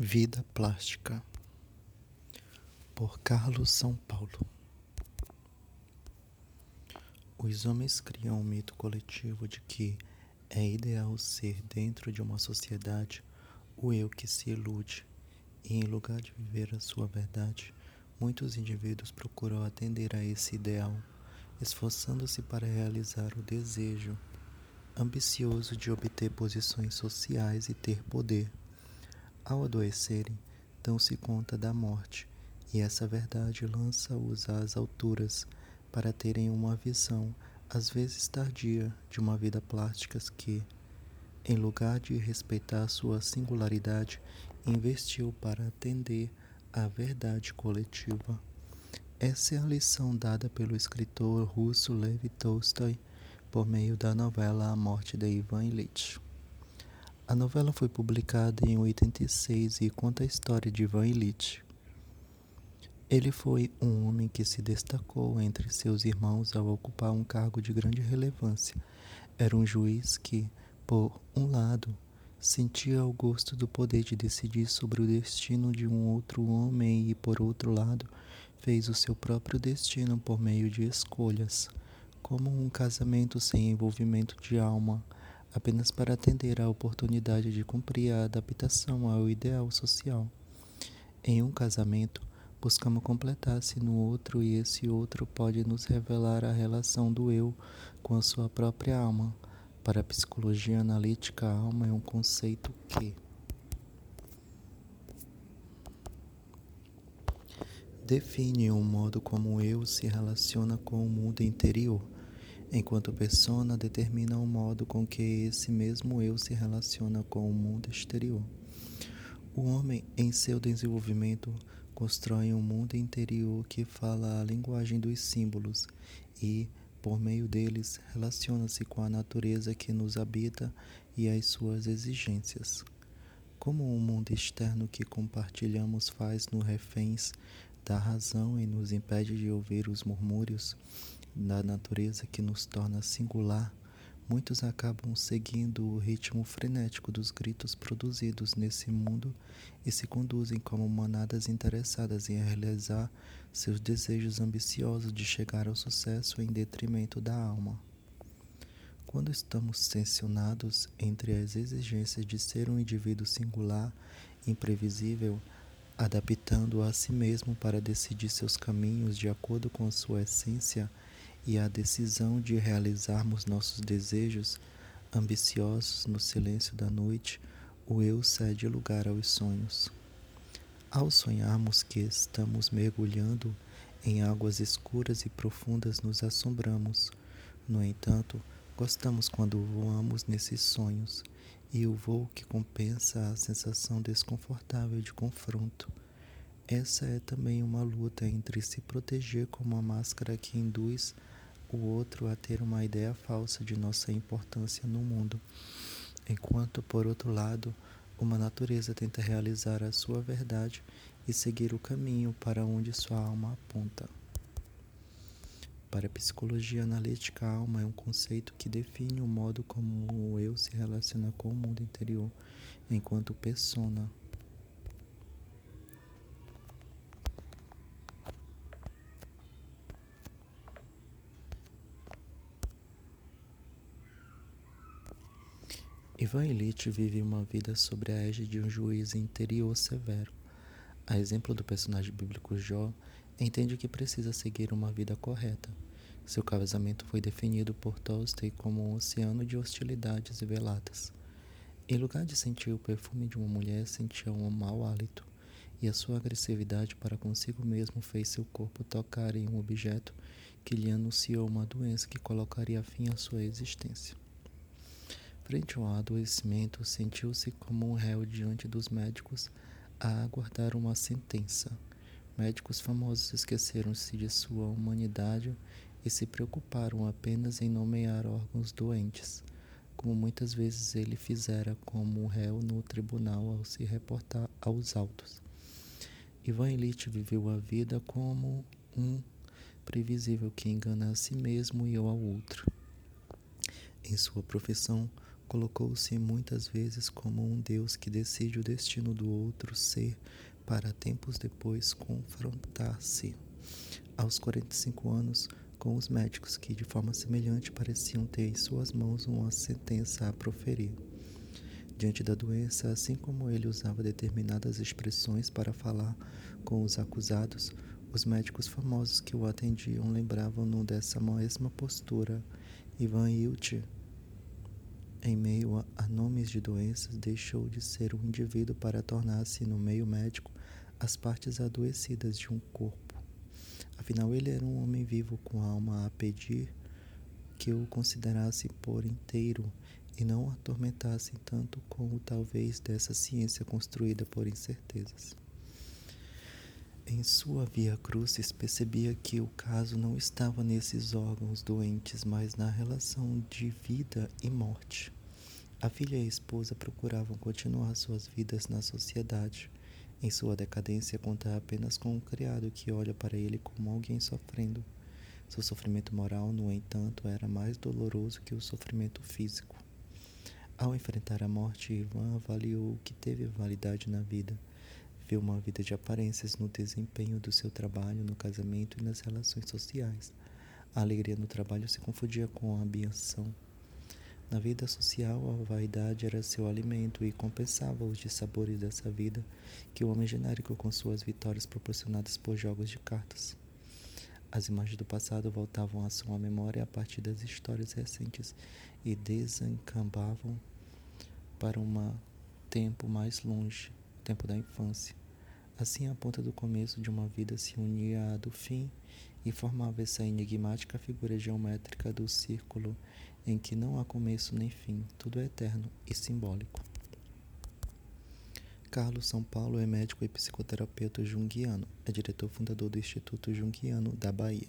Vida Plástica por Carlos São Paulo. Os homens criam um mito coletivo de que é ideal ser dentro de uma sociedade o eu que se ilude. E em lugar de viver a sua verdade, muitos indivíduos procuram atender a esse ideal, esforçando-se para realizar o desejo ambicioso de obter posições sociais e ter poder ao adoecerem, dão-se conta da morte, e essa verdade lança-os às alturas para terem uma visão, às vezes tardia, de uma vida plástica que, em lugar de respeitar sua singularidade, investiu para atender à verdade coletiva. Essa é a lição dada pelo escritor russo Lev Tolstói por meio da novela A Morte de Ivan Ilitch. A novela foi publicada em 86 e conta a história de Ivan Illich. Ele foi um homem que se destacou entre seus irmãos ao ocupar um cargo de grande relevância. Era um juiz que, por um lado, sentia o gosto do poder de decidir sobre o destino de um outro homem e, por outro lado, fez o seu próprio destino por meio de escolhas, como um casamento sem envolvimento de alma apenas para atender à oportunidade de cumprir a adaptação ao ideal social. Em um casamento, buscamos completar-se no outro e esse outro pode nos revelar a relação do eu com a sua própria alma. Para a psicologia analítica, a alma é um conceito que define o modo como o eu se relaciona com o mundo interior enquanto persona determina o modo com que esse mesmo eu se relaciona com o mundo exterior. O homem, em seu desenvolvimento, constrói um mundo interior que fala a linguagem dos símbolos e, por meio deles, relaciona-se com a natureza que nos habita e as suas exigências. Como o mundo externo que compartilhamos faz-nos reféns da razão e nos impede de ouvir os murmúrios, da natureza que nos torna singular, muitos acabam seguindo o ritmo frenético dos gritos produzidos nesse mundo e se conduzem como manadas interessadas em realizar seus desejos ambiciosos de chegar ao sucesso em detrimento da alma. Quando estamos tensionados entre as exigências de ser um indivíduo singular, imprevisível, adaptando a si mesmo para decidir seus caminhos de acordo com sua essência, e a decisão de realizarmos nossos desejos ambiciosos no silêncio da noite, o eu cede lugar aos sonhos. Ao sonharmos que estamos mergulhando em águas escuras e profundas, nos assombramos. No entanto, gostamos quando voamos nesses sonhos, e o voo que compensa a sensação desconfortável de confronto. Essa é também uma luta entre se proteger como a máscara que induz o outro a ter uma ideia falsa de nossa importância no mundo, enquanto, por outro lado, uma natureza tenta realizar a sua verdade e seguir o caminho para onde sua alma aponta. Para a psicologia analítica, a alma é um conceito que define o modo como o eu se relaciona com o mundo interior, enquanto persona Ivan Illich vive uma vida sobre a égide de um juiz interior severo. A exemplo do personagem bíblico Jó, entende que precisa seguir uma vida correta. Seu casamento foi definido por Tolstói como um oceano de hostilidades e veladas. Em lugar de sentir o perfume de uma mulher, sentia um mau hálito, e a sua agressividade para consigo mesmo fez seu corpo tocar em um objeto que lhe anunciou uma doença que colocaria fim à sua existência. Frente ao adoecimento, sentiu-se como um réu diante dos médicos a aguardar uma sentença. Médicos famosos esqueceram-se de sua humanidade e se preocuparam apenas em nomear órgãos doentes, como muitas vezes ele fizera como réu no tribunal ao se reportar aos autos. Ivan Illich viveu a vida como um previsível que engana a si mesmo e ao outro. Em sua profissão, Colocou-se muitas vezes como um Deus que decide o destino do outro ser para tempos depois confrontar-se. Aos 45 anos, com os médicos que, de forma semelhante, pareciam ter em suas mãos uma sentença a proferir. Diante da doença, assim como ele usava determinadas expressões para falar com os acusados, os médicos famosos que o atendiam lembravam-no dessa mesma postura. Ivan Iltch em meio a nomes de doenças, deixou de ser um indivíduo para tornar-se, no meio médico, as partes adoecidas de um corpo. Afinal, ele era um homem vivo com alma a pedir que o considerasse por inteiro e não o atormentasse tanto como talvez dessa ciência construída por incertezas. Em sua via crucis percebia que o caso não estava nesses órgãos doentes, mas na relação de vida e morte. A filha e a esposa procuravam continuar suas vidas na sociedade. Em sua decadência, conta apenas com um criado que olha para ele como alguém sofrendo. Seu sofrimento moral, no entanto, era mais doloroso que o sofrimento físico. Ao enfrentar a morte, Ivan avaliou o que teve validade na vida Viu uma vida de aparências no desempenho do seu trabalho, no casamento e nas relações sociais. A alegria no trabalho se confundia com a ambição. Na vida social, a vaidade era seu alimento e compensava os dissabores dessa vida que o homem genérico com suas vitórias proporcionadas por jogos de cartas. As imagens do passado voltavam à sua memória a partir das histórias recentes e desencambavam para um tempo mais longe, o tempo da infância. Assim, a ponta do começo de uma vida se unia à do fim e formava essa enigmática figura geométrica do círculo em que não há começo nem fim, tudo é eterno e simbólico. Carlos São Paulo é médico e psicoterapeuta junguiano, é diretor fundador do Instituto Junguiano da Bahia.